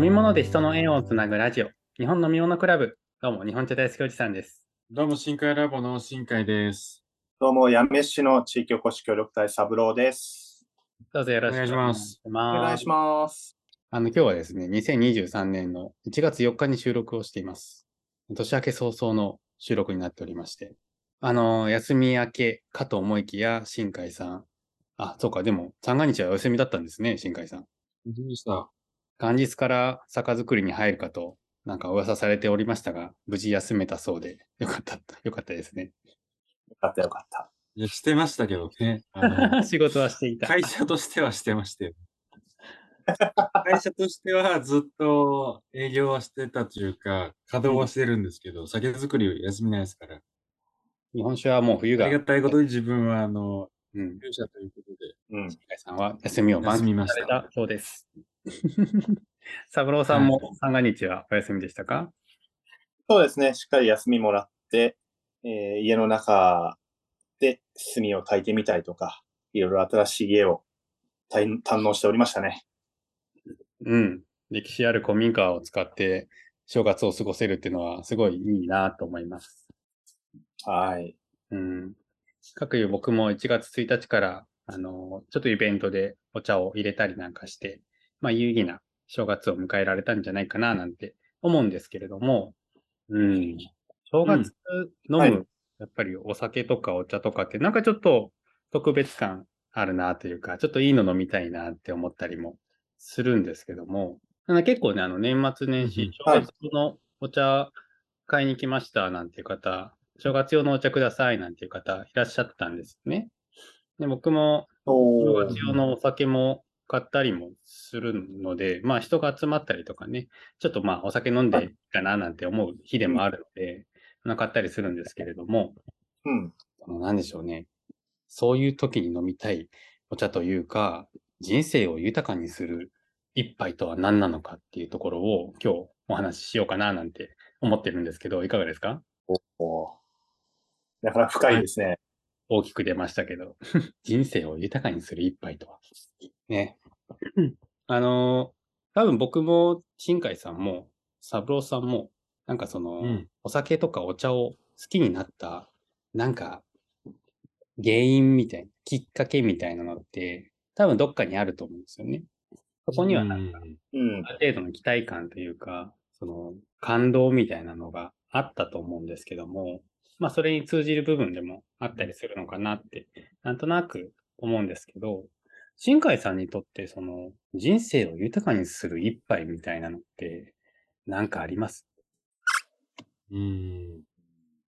飲み物で人の縁をつなぐラジオ、日本飲み物クラブ。どうも、日本茶大好きおじさんです。どうも、深海ラボの深海です。どうも、八女市の地域おこし協力隊三郎です。どうぞよろしくお願いしますおお願いします。あの、今日はですね、2023年の1月4日に収録をしています。年明け早々の収録になっておりまして。あの、休み明けかと思いきや、新海さん。あ、そうか、でも、三が日はお休みだったんですね、新海さん。どうでした？元日から酒造りに入るかと、なんか噂されておりましたが、無事休めたそうで、よかった、よかったですね。よかったよかった。いや、してましたけどね。仕事はしていた。会社としてはしてましたよ。会社としてはずっと営業はしてたというか、稼働はしてるんですけど、酒造り休みないですから。日本酒はもう冬が。ありがたいことに自分は、あの、うん。勇者ということで、うん。さんは休みを満休みまし喫された。たそうです。三郎さんも三が日はお休みでしたか、そうですね。しっかり休みもらって、えー家の中で炭を焚いてみたりとか、いろいろ新しい家を堪堪能しておりましたね。うん。歴史ある古民家を使って正月を過ごせるっていうのはすごいいいなと思います。はい。うん。各有僕も1月1日から、あの、ちょっとイベントでお茶を入れたりなんかして、まあ有意義な正月を迎えられたんじゃないかななんて思うんですけれども、うん。正月飲む、はい。やっぱりお酒とかお茶とかってなんかちょっと特別感あるなというか、ちょっといいの飲みたいなって思ったりもするんですけども、結構ね、あの年末年始、正はい。月のお茶買いに来ましたなんていう方、正月用のお茶くださいなんていう方いらっしゃったんですね。で僕もお正月用のお酒も買ったりもするので、まあ人が集まったりとかね、ちょっとまあお酒飲んでいいかななんて思う日でもあるので、まあ買ったりするんですけれども、うん。あのなんでしょうね。そういう時に飲みたいお茶というか、人生を豊かにする一杯とは何なのかっていうところを今日お話ししようかななんて思ってるんですけど、いかがですか？おーなかなか深いですね。大きく出ましたけど、人生を豊かにする一杯とは。ね。あのー、多分僕も、新海さんも、三郎さんも、なんかその、うんお酒とかお茶を好きになった、なんか、原因みたいな、きっかけみたいなのって、多分どっかにあると思うんですよね。そこにはなんか、うん。ある程度の期待感というか、その感動みたいなのがあったと思うんですけども、まあそれに通じる部分でもあったりするのかなって、なんとなく思うんですけど、新海さんにとってその人生を豊かにする一杯みたいなのってなんかあります？うん。うん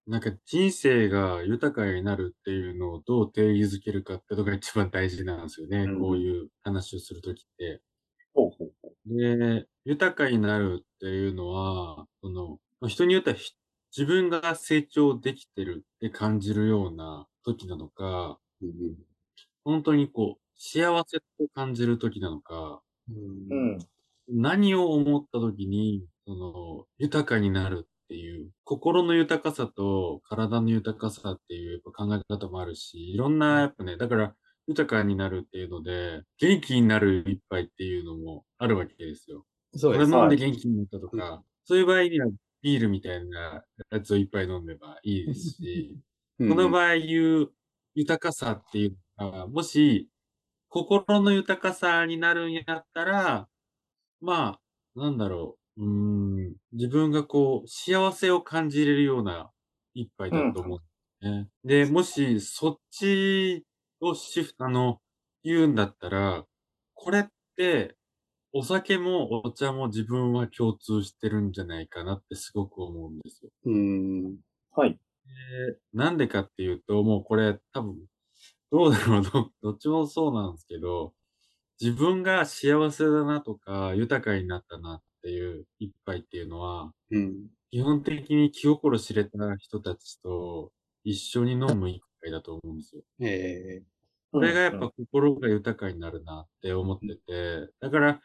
なんか人生が豊かになるっていうのをどう定義づけるかってのが一番大事なんですよね。うんこういう話をするときって。ほうほうほう。で、豊かになるっていうのは、その、人によってはひ自分が成長できてるって感じるような時なのか、本当にこう、幸せと感じる時なのか、うん。何を思った時に、その、豊かになるっていう、心の豊かさと体の豊かさっていう考え方もあるし、いろんな、やっぱね、だから、豊かになるっていうので、元気になる一杯っていうのもあるわけですよ。そうです。これ飲んで元気になったとか、そういう場合にはビールみたいなやつを一杯飲んでばいいですし、うんこの場合言う豊かさっていうのは、もし心の豊かさになるんやったら、まあ、なんだろう、うーん、自分がこう幸せを感じれるような一杯だと思うんですね。で、もしそっちをシフト、あの、言うんだったら、これってお酒もお茶も自分は共通してるんじゃないかなってすごく思うんですよ。うん。はい。でなんでかっていうと、もうこれ多分、どうだろうど、どっちもそうなんですけど、自分が幸せだなとか、豊かになったなっていう一杯っていうのは、うん。基本的に気心知れた人たちと一緒に飲む一杯だと思うんですよ。え。これがやっぱ心が豊かになるなって思ってて、だから、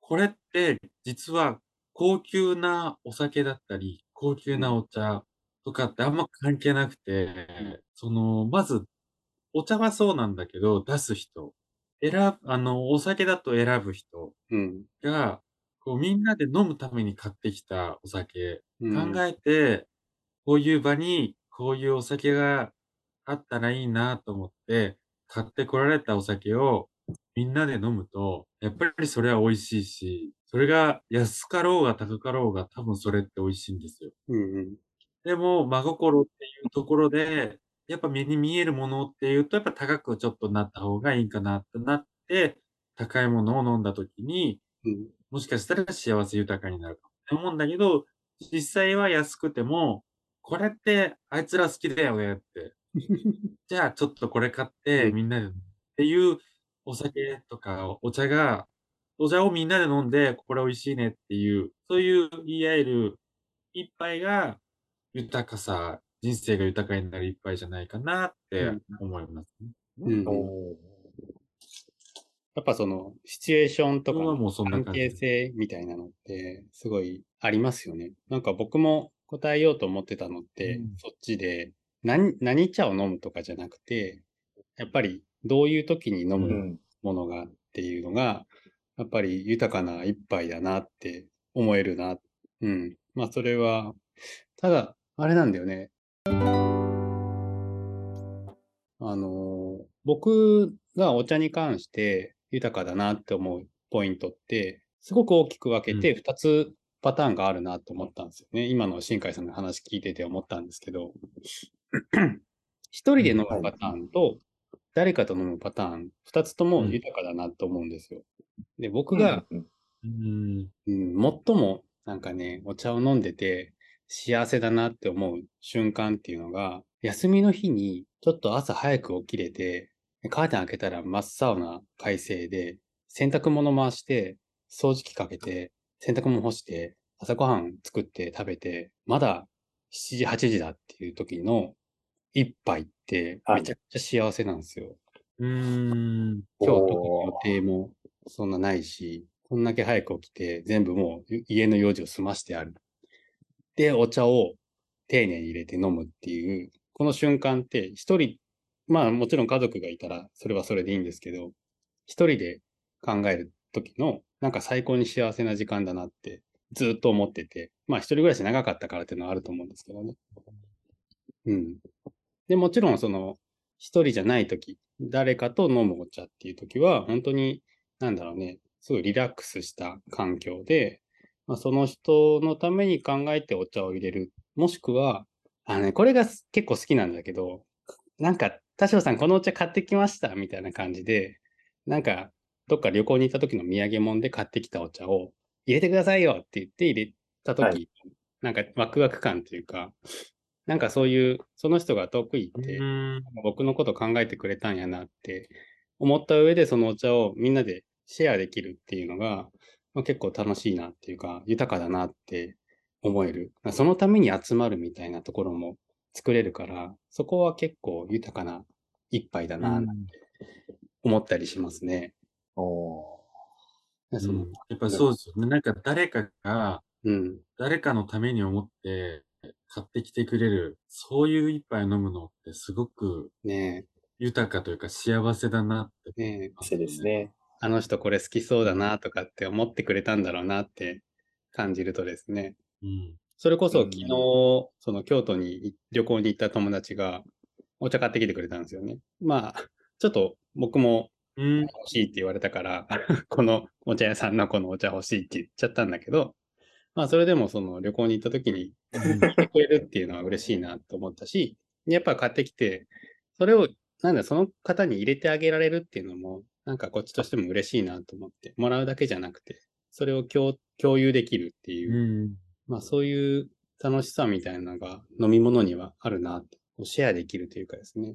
これって実は高級なお酒だったり、高級なお茶とかってあんま関係なくて、その、まず、お茶はそうなんだけど、出す人、選ぶ、あの、お酒だと選ぶ人。が、こうみんなで飲むために買ってきたお酒、うん考えて、こういう場にこういうお酒があったらいいなと思って、買ってこられたお酒をみんなで飲むと、やっぱりそれは美味しいし、それが安かろうが高かろうが多分それって美味しいんですよ。うんうん。でも、真心っていうところで、やっぱ目に見えるものっていうと、やっぱ高くちょっとなった方がいいかなってなって、高いものを飲んだ時に、うんもしかしたら幸せ豊かになるかもって思うんだけど、実際は安くても、これってあいつら好きだよねって。じゃあちょっとこれ買ってうんみんなでっていうお酒とかお茶が、お茶をみんなで飲んで、これ美味しいねっていう、そういう言い合える一杯が豊かさ、人生が豊かになる一杯じゃないかなってうん思いますね。うんおやっぱその、シチュエーションとか関係性みたいなのって、すごいありますよね。なんか僕も答えようと思ってたのって、うんそっちで、何、何茶を飲むとかじゃなくて、やっぱりどういう時に飲うむん。ものがっていうのが、やっぱり豊かな一杯だなって思えるな。うん。まあそれは、ただ、あれなんだよね。あのー僕がお茶に関して豊かだなって思うポイントって、すごく大きく分けて2つパターンがあるなと思ったんですよね。今の新海さんの話聞いてて思ったんですけど、一人で飲むパターンと、誰かと飲むパターン、2つとも豊かだなと思うんですよ。で、僕が、うんうん。うん、最もなんかね、お茶を飲んでて幸せだなって思う瞬間っていうのが、休みの日にちょっと朝早く起きれて、カーテン開けたら真っ青な快晴で、洗濯物回して、掃除機かけて、洗濯物干して、朝ごはん作って食べて、まだ7時、8時だっていう時の一杯ってはいめちゃくちゃ幸せなんですよ。うん。今日特に予定もそんなないし、こんだけ早く起きて全部もう家の用事を済ましてある。で、お茶を丁寧に入れて飲むっていう、この瞬間って一人、まあもちろん家族がいたらそれはそれでいいんですけど、一人で考える時のなんか最高に幸せな時間だなってずっと思ってて、まあ一人暮らし長かったからっていうのはあると思うんですけどね。うん。で、もちろんその一人じゃない時、誰かと飲むお茶っていう時は、本当に、なんだろうね、すごいリラックスした環境で、まあ、その人のために考えてお茶を入れる。もしくは、あのね、これがす結構好きなんだけど、なんか、田代さんこのお茶買ってきましたみたいな感じで、なんか、どっか旅行に行った時の土産物で買ってきたお茶を入れてくださいよって言って入れた時、はいなんかワクワク感というか、なんかそういう、その人が遠く行って、うん。僕のこと考えてくれたんやなって思った上でそのお茶をみんなでシェアできるっていうのが、まあ、結構楽しいなっていうか豊かだなって思える。そのために集まるみたいなところも作れるから、そこは結構豊かな一杯だな、思ったりしますね。おでそのやっぱそうですよね。なんか誰かが、うん、誰かのために思って買ってきてくれる、そういう一杯飲むのってすごくね豊かというか幸せだなってえ、ねえ、ー。せですね。あの人これ好きそうだなとかって思ってくれたんだろうなって感じるとですね、うん。それこそうん昨日、その京都に旅行に行った友達がお茶買ってきてくれたんですよね。まあ、ちょっと僕もうん。欲しいって言われたから、このお茶屋さんのこのお茶欲しいって言っちゃったんだけど、まあそれでもその旅行に行った時に聞いてくれるっていうのは嬉しいなと思ったし、やっぱ買ってきて、それを、なんだ、その方に入れてあげられるっていうのも、なんかこっちとしても嬉しいなと思って、もらうだけじゃなくて、それを共共有できるっていうう、ん。まあそういう楽しさみたいなのが飲み物にはあるなって、こうシェアできるというかですね。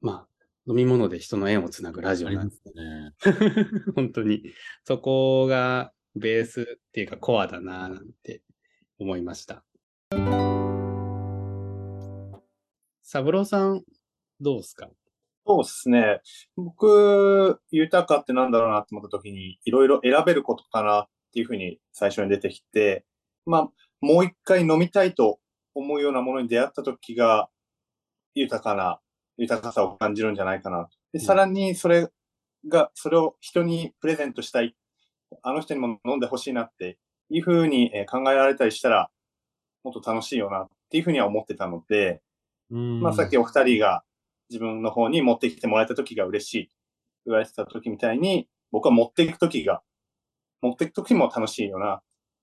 まあ、飲み物で人の縁をつなぐラジオなんですね。本当に、そこがベースっていうかコアだななんて思いました。三郎さん、どうですか？そうですね。僕、豊かってなんだろうなって思った時に、いろいろ選べることかなっていうふうに最初に出てきて、まあ、もう一回飲みたいと思うようなものに出会った時が、豊かな、豊かさを感じるんじゃないかな。で、うんさらにそれが、それを人にプレゼントしたい、あの人にも飲んでほしいなっていうふうにえー考えられたりしたら、もっと楽しいよなっていうふうには思ってたので、うん。まあさっきお二人が自分の方に持ってきてもらえた時が嬉しい。言われてた時みたいに、僕は持っていく時が、持っていく時も楽しいよな、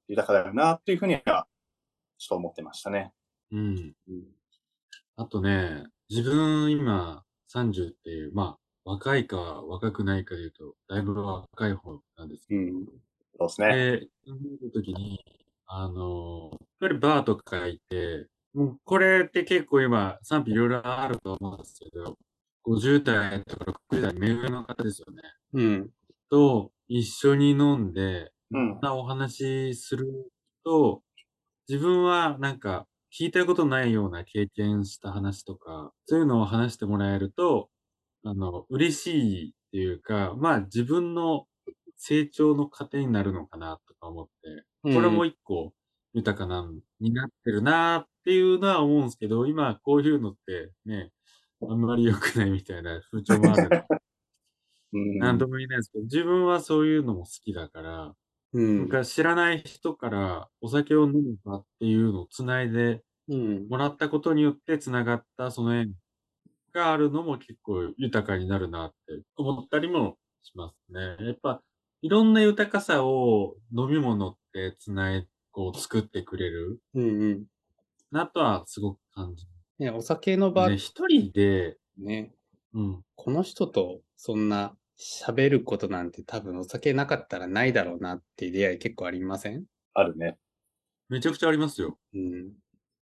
豊かだよなっていうふうには、ちょっと思ってましたね。うん。あとね、自分今30っていう、まあ、若いか若くないかで言うと、だいぶ若い方なんですけうん。そうですね。で、見るときに、あの、やっぱりバーとか行って、もうこれって結構今賛否いろいろあると思うんですけど、50代とか60代目上の方ですよね。うん。と一緒に飲んで、うん。なお話しすると、自分はなんか聞いたことないような経験した話とか、そういうのを話してもらえると、あの、嬉しいっていうか、まあ自分の成長の糧になるのかなとか思って、これも一個豊かな、になってるなっていうのは思うんですけど、今こういうのってね、あんまり良くないみたいな風潮もあるんで、うんなんとも言えないですけど、自分はそういうのも好きだから、うん。か知らない人からお酒を飲むかっていうのをつないでうん。もらったことによってつながったその縁があるのも結構豊かになるなって思ったりもしますね。やっぱいろんな豊かさを飲み物ってつない、こう作ってくれるうんうん。なとはすごく感じね、お酒の場る。ね、一人で、ね、うん、この人とそんな喋ることなんて多分お酒なかったらないだろうなっていう出会い結構ありません？あるね。めちゃくちゃありますよ。うん。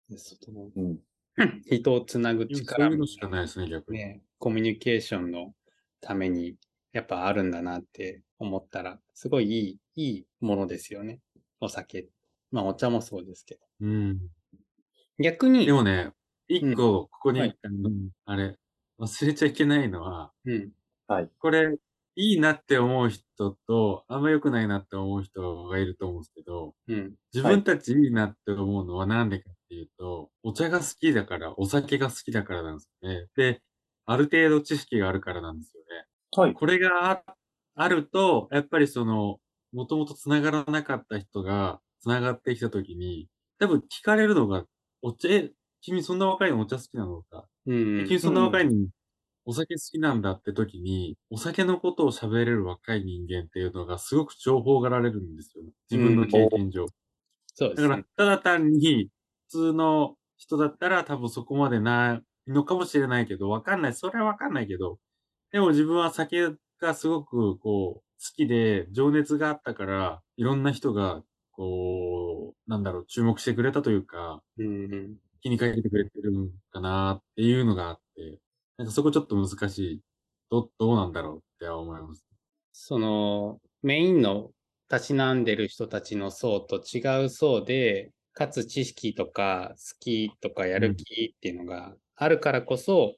でそのうん。人をつなぐそう力いうのしかないですね、逆に。ね、コミュニケーションのためにやっぱあるんだなって思ったら、すごいいい、いいものですよね。お酒。まあお茶もそうですけど。うん。逆に、でもね、一個、ここに、はいあのあれ、忘れちゃいけないのは、うん。これ、いいなって思う人と、あんま良くないなって思う人がいると思うんですけど、うん。自分たちいいなって思うのはなんでかっていうと、お茶が好きだから、お酒が好きだからなんですよね。で、ある程度知識があるからなんですよね。はい。これがああると、やっぱりその、もともと繋がらなかった人が繋がってきたときに、多分聞かれるのが、お茶、え、君そんな若いのお茶好きなのかうん。君そんな若いのに、お酒好きなんだって時に、お酒のことを喋れる若い人間っていうのがすごく重宝がられるんですよ。自分の経験上。そうでだからすね。、ただ単に、普通の人だったら多分そこまでないのかもしれないけど、わかんない。それはわかんないけど、でも自分は酒がすごくこう、好きで、情熱があったから、いろんな人が、こう、なんだろう、注目してくれたというか、うんうん。気にかけてくれてるんかなっていうのがあって、なんかそこちょっと難しい。ど、どうなんだろうって思います。その、メインのたしなんでる人たちの層と違う層で、かつ知識とか好きとかやる気っていうのがあるからこそ、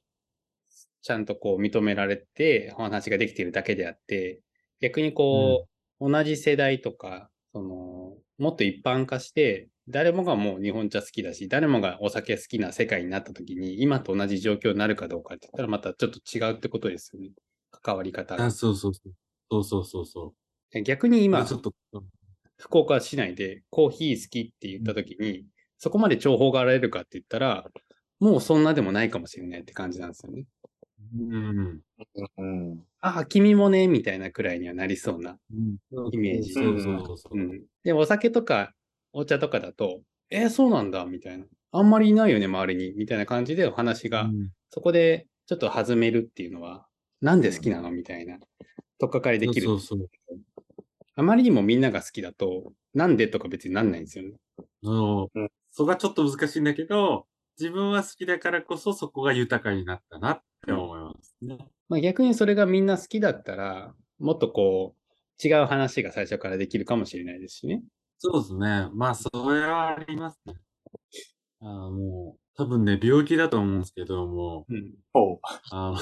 ちゃんとこう認められてお話ができているだけであって、逆にこう、同じ世代とか、その、もっと一般化して、誰もがもう日本茶好きだし、誰もがお酒好きな世界になった時に、今と同じ状況になるかどうかって言ったらまたちょっと違うってことですよね。関わり方があ、。そうそうそう。そうそうそうそう。逆に今ち、ょっと、福岡市内でコーヒー好きって言った時に、そこまで重宝がられるかって言ったら、もうそんなでもないかもしれないって感じなんですよね。うん。うん。ああ、君もね、みたいなくらいにはなりそうな。うんイメージそうそうそうそうう。ん。で、お酒とかお茶とかだと、えーそうなんだ、みたいな。あんまりいないよね、周りに、みたいな感じでお話が、うんそこでちょっと弾めるっていうのは、なんで好きなのみたいな、とっかかりできる。そうそうあまりにもみんなが好きだと、なんでとか別になんないんですよね。そううんそこがちょっと難しいんだけど、自分は好きだからこそそこが豊かになったなって思いますね。まあ、逆にそれがみんな好きだったら、もっとこう、違う話が最初からできるかもしれないですしね。そうですね。まあ、それはありますね。あーもう、多分ね、病気だと思うんですけども、うん。あの、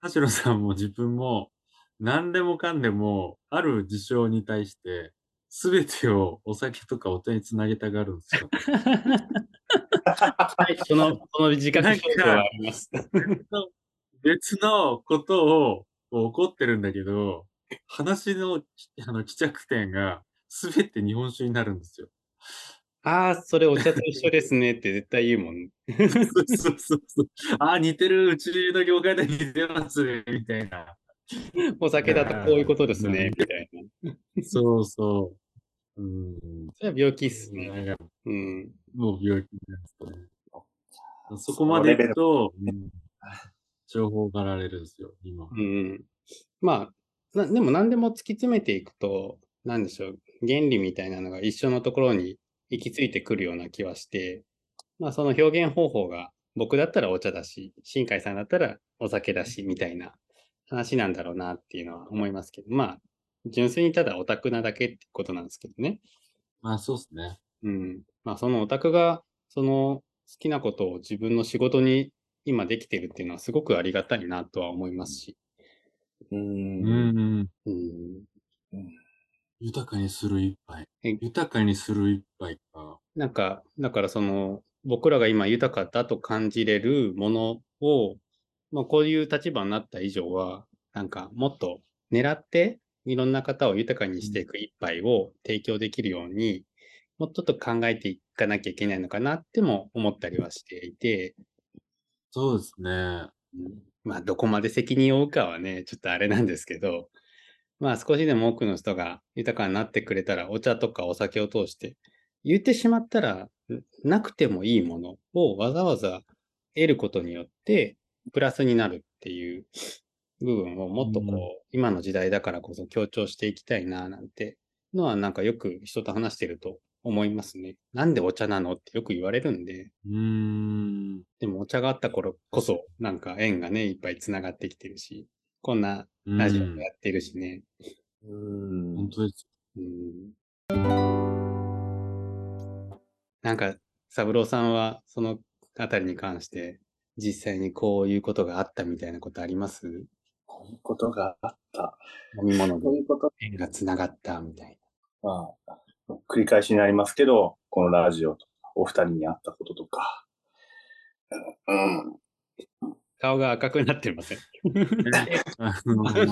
田代さんも自分も、何でもかんでも、ある事象に対して、すべてをお酒とかお茶につなげたがるんですよ。はい、その、その自覚症状はあります。別のことを、こう怒ってるんだけど、話の、あの、帰着点が、すべて日本酒になるんですよ。ああ、それお茶と一緒ですねって絶対言うもん。そうそうそう。ああ、似てる、うちの業界で似てますね、みたいな。お酒だとこういうことですね、みたいな。そうそう。うん。それは病気っすね。うん。もう病気ですね。そこまで行くと、うん情報がられるんですよ、今。うん。まあ、なでも何でも突き詰めていくと、なんでしょう、原理みたいなのが一緒のところに行き着いてくるような気はして、まあその表現方法が僕だったらお茶だし、新海さんだったらお酒だし、みたいな話なんだろうなっていうのは思いますけど、まあ、純粋にただオタクなだけってことなんですけどね。まあ、そうですね。うん。まあそのオタクが、その好きなことを自分の仕事に今できてるっていうのはすごくありがたいなとは思いますし。う。うんん。うん。豊かにする一杯え。豊かにする一杯か。なんか、だからその、僕らが今豊かだと感じれるものを、まあこういう立場になった以上は、なんかもっと狙って、いろんな方を豊かにしていく一杯を提供できるように、もっとと考えていかなきゃいけないのかなっても思ったりはしていて、そうですね。まあどこまで責任を負うかはね、ちょっとあれなんですけど、まあ少しでも多くの人が豊かになってくれたら、お茶とかお酒を通して、言ってしまったら、なくてもいいものをわざわざ得ることによって、プラスになるっていう部分をもっとこう、うん。今の時代だからこそ強調していきたいな、なんてのはなんかよく人と話してると思いますね。なんでお茶なのってよく言われるんで、うーん。でもお茶があった頃こそ、なんか縁がね、いっぱい繋がってきてるし、こんなラジオもやってるしね。うん本当です。うんなんか、三郎さんはそのあたりに関して、実際にこういうことがあったみたいなことあります？こういうことがあった。飲み物でこういうこと縁が繋がったみたいまあ、繰り返しになりますけど、このラジオとか、お二人に会ったこととか。うん。な。顔が赤くなってません？あの、なん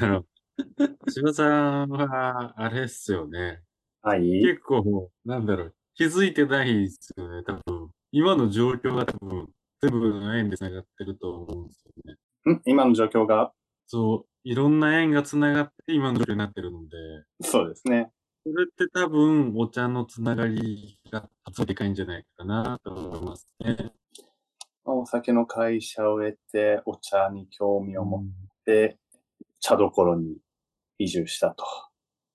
だろう。柴さんは、あれっすよね。はい。結構、なんだろう。気づいてないですよね、多分。今の状況が多分、全部の縁で繋がってると思うんですよね。ん？今の状況が、そう、いろんな縁が繋がって今の状況になってるので、そうですね。それって多分、お茶のつながりがでかいんじゃないかなと思いますね。お酒の会社を得て、お茶に興味を持って、茶どころに移住したと。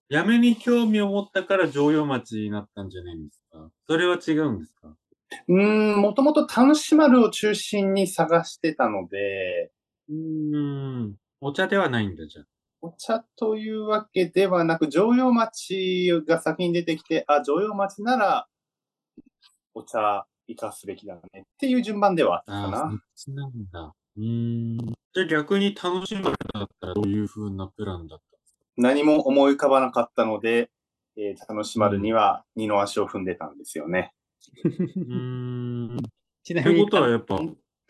やめに興味を持ったから常用町になったんじゃないんですか？それは違うんですか？うーん、もともと楽しまるを中心に探してたので、うーん。お茶ではないんだ、じゃあ。お茶というわけではなく、常用町が先に出てきて、あ、常用町なら、お茶生かすべきだねっていう順番ではあったかああ、そっな。ちなんだ。うーん。じゃあ逆に楽しむだったらどういう風なプランだった何も思い浮かばなかったので、えー楽しまるには二の足を踏んでたんですよね。うーん。っ ちなみにてことはやっぱ、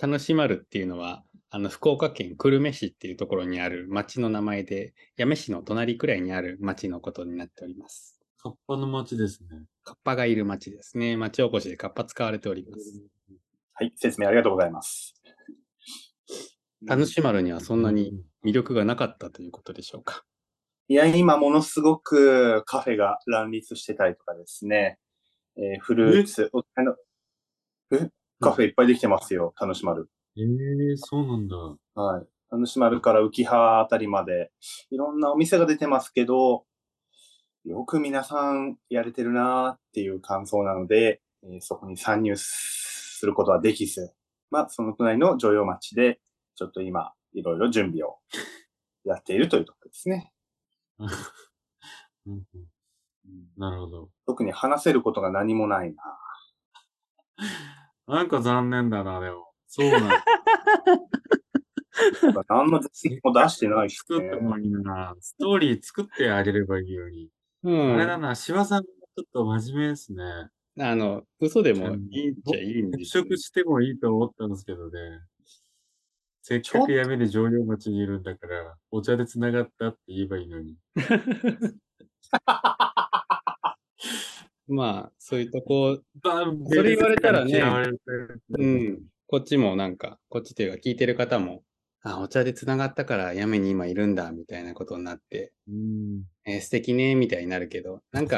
楽しまるっていうのは、あの、福岡県久留米市っていうところにある町の名前で、八女市の隣くらいにある町のことになっております。カッパの町ですね。カッパがいる町ですね。町おこしでカッパ使われております。はい、説明ありがとうございます。楽しまるにはそんなに魅力がなかったということでしょうか。いや、今ものすごくカフェが乱立してたりとかですね、えーフルーツ、おあのえ？カフェいっぱいできてますよ、楽しまる。ええそうなんだ。はい。楽しまるから浮葉あたりまで、いろんなお店が出てますけど、よく皆さんやれてるなーっていう感想なので、えーそこに参入することはできず、まあ、その隣の常用町で、ちょっと今、いろいろ準備をやっているというところですね。うんうんなるほど。特に話せることが何もないな。なんか残念だな、でも。そうなんだ。何の実績も出してないし、ね作って。もいいな。ストーリー作ってあげればいいように。うん。あれだな、柴さんちょっと真面目ですね。あの、嘘でもいいっちゃいいんですしてもいいと思ったんですけどね。せっかくやめで上陽町にいるんだから、お茶で繋がったって言えばいいのに。まあ、そういうとこ、それ言われたらねうん。こっちもなんか、こっちっていうか聞いてる方も、あ、お茶で繋がったからやめに今いるんだ、みたいなことになって、うん。えー素敵ね、みたいになるけど、なんか、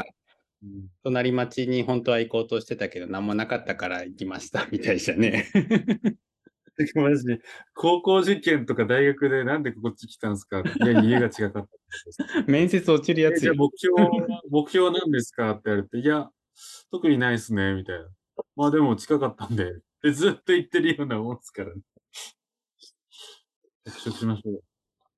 うん隣町に本当は行こうとしてたけど、何もなかったから行きました、みたいじゃね。マジで、高校受験とか大学でなんでこっち来たんですか？いや、家が違かった。面接落ちるやつじゃあ目標は、目標は何ですか？って言われて、いや、特にないっすね、みたいな。まあでも近かったんで、で ずっと言ってるようなもんですからね。着色しましょう。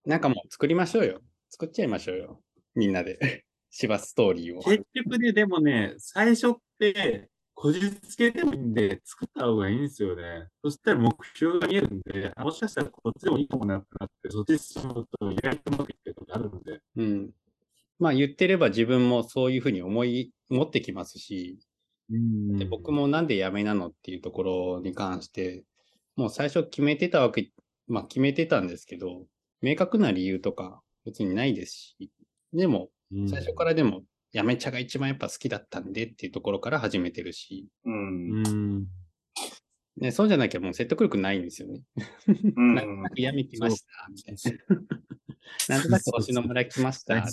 なんかもう作りましょうよ。作っちゃいましょうよ。みんなで。芝ストーリーを。結局ね、でもね、最初って、こじつけでもいいんで、作った方がいいんですよね。そしたら目標が見えるんで、あもしかしたらこっちでもいいかもなってなって、そっち進むと意外とうまくいってることあるんで。うん。まあ言ってれば自分もそういうふうに思い、持ってきますし、うんで僕もなんで辞めなのっていうところに関して、もう最初決めてたわけ、まあ決めてたんですけど、明確な理由とか別にないですし、でも最初からでも辞め茶が一番やっぱ好きだったんでっていうところから始めてるし、うん。うん。ね、そうじゃなきゃもう説得力ないんですよね。うん なんとなく辞めてました、みたいな。なんとなく星野村来ました。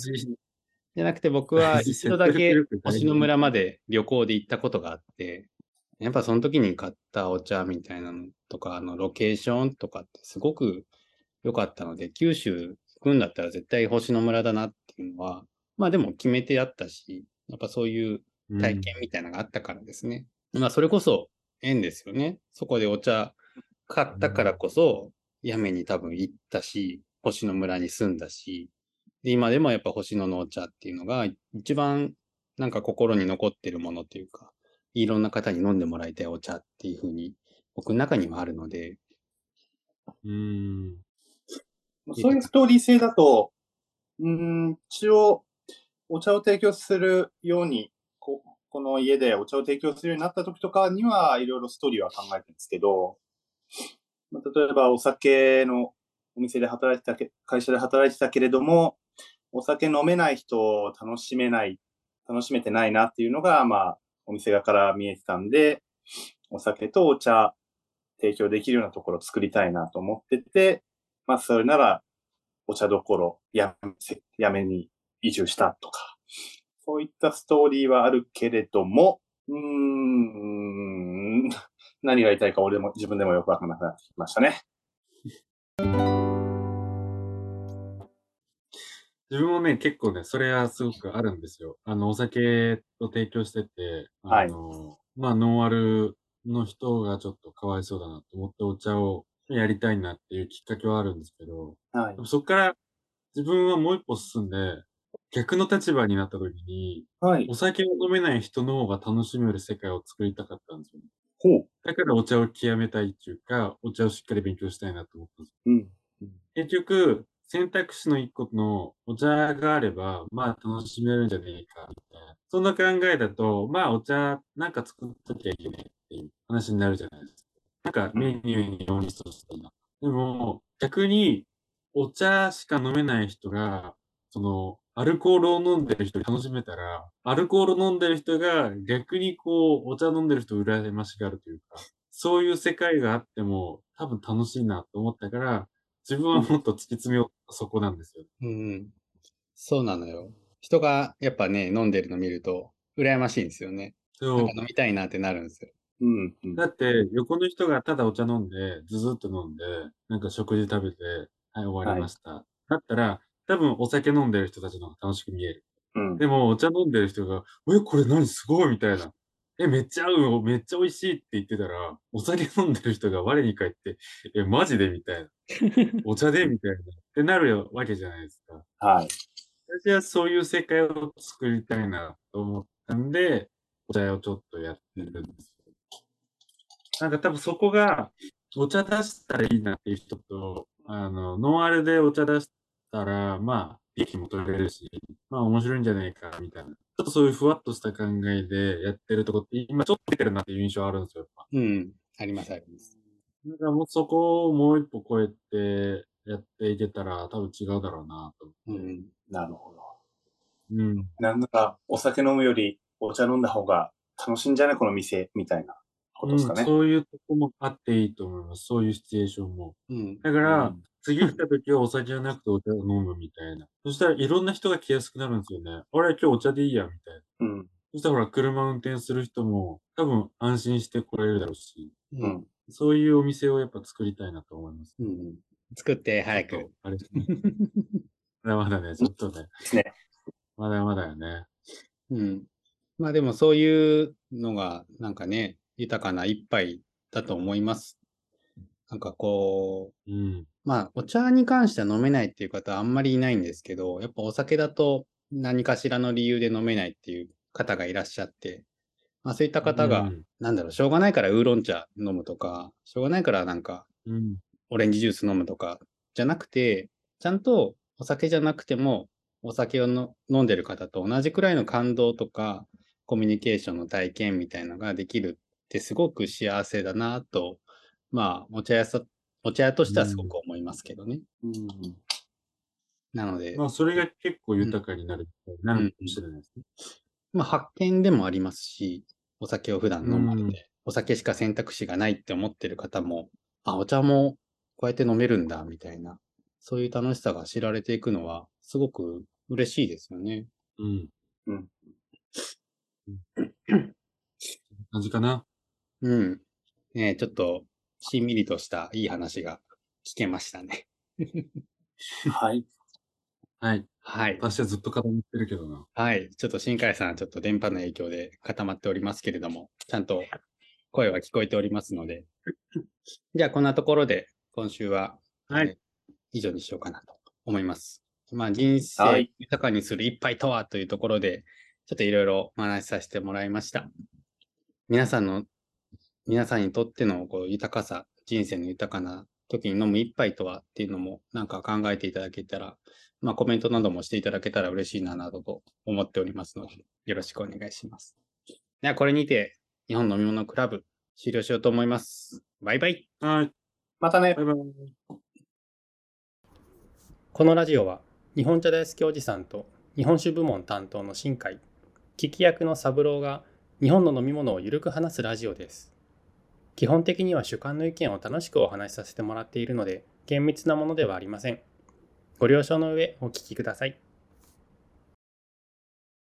じゃなくて僕は 一度だけ 星野村まで旅行で行ったことがあって、やっぱその時に買ったお茶みたいなのとか、あのロケーションとかってすごく良かったので、九州行くんだったら絶対星野村だなっていうのは、まあでも決めてあったし、やっぱそういう体験みたいなのがあったからですね。まあそれこそ縁ですよね。そこでお茶買ったからこそ、やめに多分行ったし、星野村に住んだし、で今でもやっぱ星野のお茶っていうのが一番なんか心に残ってるものというか、いろんな方に飲んでもらいたいお茶っていうふうに僕の中にはあるので、うん。そういうストーリー性だと、うーん、一応、お茶を提供するように、ここの家でお茶を提供するようになった時とかには、いろいろストーリーは考えてるんですけど、まあ例えばお酒のお店で働いてたけ、会社で働いてたけれども、お酒飲めない人を楽しめない、楽しめてないなっていうのが、まあ、お店側から見えてたんで、お酒とお茶提供できるようなところを作りたいなと思ってて、まあ、それなら、お茶どころ、やめ、やめに移住したとか、そういったストーリーはあるけれども、うーん、何が言いたいか俺も自分でもよくわからなくなってきましたね。自分もね、結構ね、それはすごくあるんですよ。あの、お酒を提供してて、あの、まあ、ノンアルの人がちょっとかわいそうだなと思ってお茶をやりたいなっていうきっかけはあるんですけど、はい。そこから自分はもう一歩進んで、逆の立場になった時に、はいお。酒を飲めない人の方が楽しめる世界を作りたかったんですよね。ほう。だからお茶を極めたいっていうか、お茶をしっかり勉強したいなと思ったんですうん。結局、選択肢の一個のお茶があれば、まあ楽しめるんじゃねえか、みたいな。そんな考えだと、まあお茶なんか作っときゃいけないっていう話になるじゃないですか。なんかメニューに4リストしたいな。でも、逆に、お茶しか飲めない人が、その、アルコールを飲んでる人に楽しめたら、アルコール飲んでる人が逆にこう、お茶飲んでる人を羨ましがるというか、そういう世界があっても多分楽しいなと思ったから、自分はもっと突き詰めようとそこなんですよ。うん。そうなのよ。人がやっぱね、飲んでるの見ると、羨ましいんですよね。そう。飲みたいなってなるんですよ。うん。うんだって、横の人がただお茶飲んで、ずずっと飲んで、なんか食事食べて、はい、終わりました。だったら、多分お酒飲んでる人たちの方が楽しく見える。うん。でも、お茶飲んでる人が、え、これ何すごいみたいな。え、めっちゃ合うよ、めっちゃ美味しいって言ってたら、お酒飲んでる人が我に返って、え、マジで？みたいな。お茶で？みたいな。ってなるわけじゃないですか。はい。私はそういう世界を作りたいなと思ったんで、お茶をちょっとやってるんですよ。なんか多分そこが、お茶出したらいいなっていう人と、あの、ノンアルでお茶出したら、まあ、利益も取れるし、まあ面白いんじゃないか、みたいな。ちょっとそういうふわっとした考えでやってるとこって、今ちょっと出てるなっていう印象あるんですよ、やっぱ。うん。あります、あります。だからもうそこをもう一歩超えてやっていけたら多分違うだろうなと。うん。なるほど。うん。なんなら、お酒飲むよりお茶飲んだ方が楽しいんじゃない？この店、みたいなことですかね。うんそういうとこもあっていいと思います。そういうシチュエーションも。うん。だから、うん次来た時はお酒じゃなくてお茶を飲むみたいな。そしたらいろんな人が来やすくなるんですよね。あれ、今日お茶でいいや、みたいな。うん。そしたらほら、車運転する人も多分安心して来られるだろうし、う。ん。そういうお店をやっぱ作りたいなと思います。うん。作って早く。あれですね。まだまだね、ちょっとね。ねまだまだよね。うん。まあでもそういうのがなんかね、豊かな一杯だと思います。なんかこう、うん。まあお茶に関しては飲めないっていう方はあんまりいないんですけど、やっぱお酒だと何かしらの理由で飲めないっていう方がいらっしゃって、まあそういった方が、うんなんだろう、しょうがないからウーロン茶飲むとか、しょうがないからなんかうん。オレンジジュース飲むとかじゃなくて、ちゃんとお酒じゃなくても、お酒をの飲んでる方と同じくらいの感動とか、コミュニケーションの体験みたいのができるってすごく幸せだなと、まあ、お茶屋さ、お茶屋としてはすごく思いますけどね。うん。なので、まあ、それが結構豊かになる、なるかもしれないですね。まあ、発見でもありますし、お酒を普段飲まれて、うんお酒しか選択肢がないって思ってる方も、あ、お茶もこうやって飲めるんだ、みたいな、そういう楽しさが知られていくのは、すごく嬉しいですよね。うん。うん。感じかな。うん。ねえちょっと、しんみりとしたいい話が聞けましたね。はい。はい。はい。私はずっと固まってるけどな。はい。ちょっと新海さん、ちょっと電波の影響で固まっておりますけれども、ちゃんと声は聞こえておりますので。じゃあ、こんなところで、今週は、はいえー以上にしようかなと思います。まあ、人は生い豊かにする一杯とはというところで、ちょっといろいろお話しさせてもらいました。皆さんの、皆さんにとってのこう豊かさ、人生の豊かな時に飲む一杯とはっていうのもなんか考えていただけたら、まあコメントなどもしていただけたら嬉しいななどと思っておりますので、よろしくお願いします。ではこれにて、日本飲み物クラブ終了しようと思います。バイバイ。はい。またね。バイバイ。このラジオは日本茶大好きおじさんと日本酒部門担当の新海、聞き役の三郎が日本の飲み物をゆるく話すラジオです。基本的には主観の意見を楽しくお話しさせてもらっているので厳密なものではありません。ご了承の上お聞きください。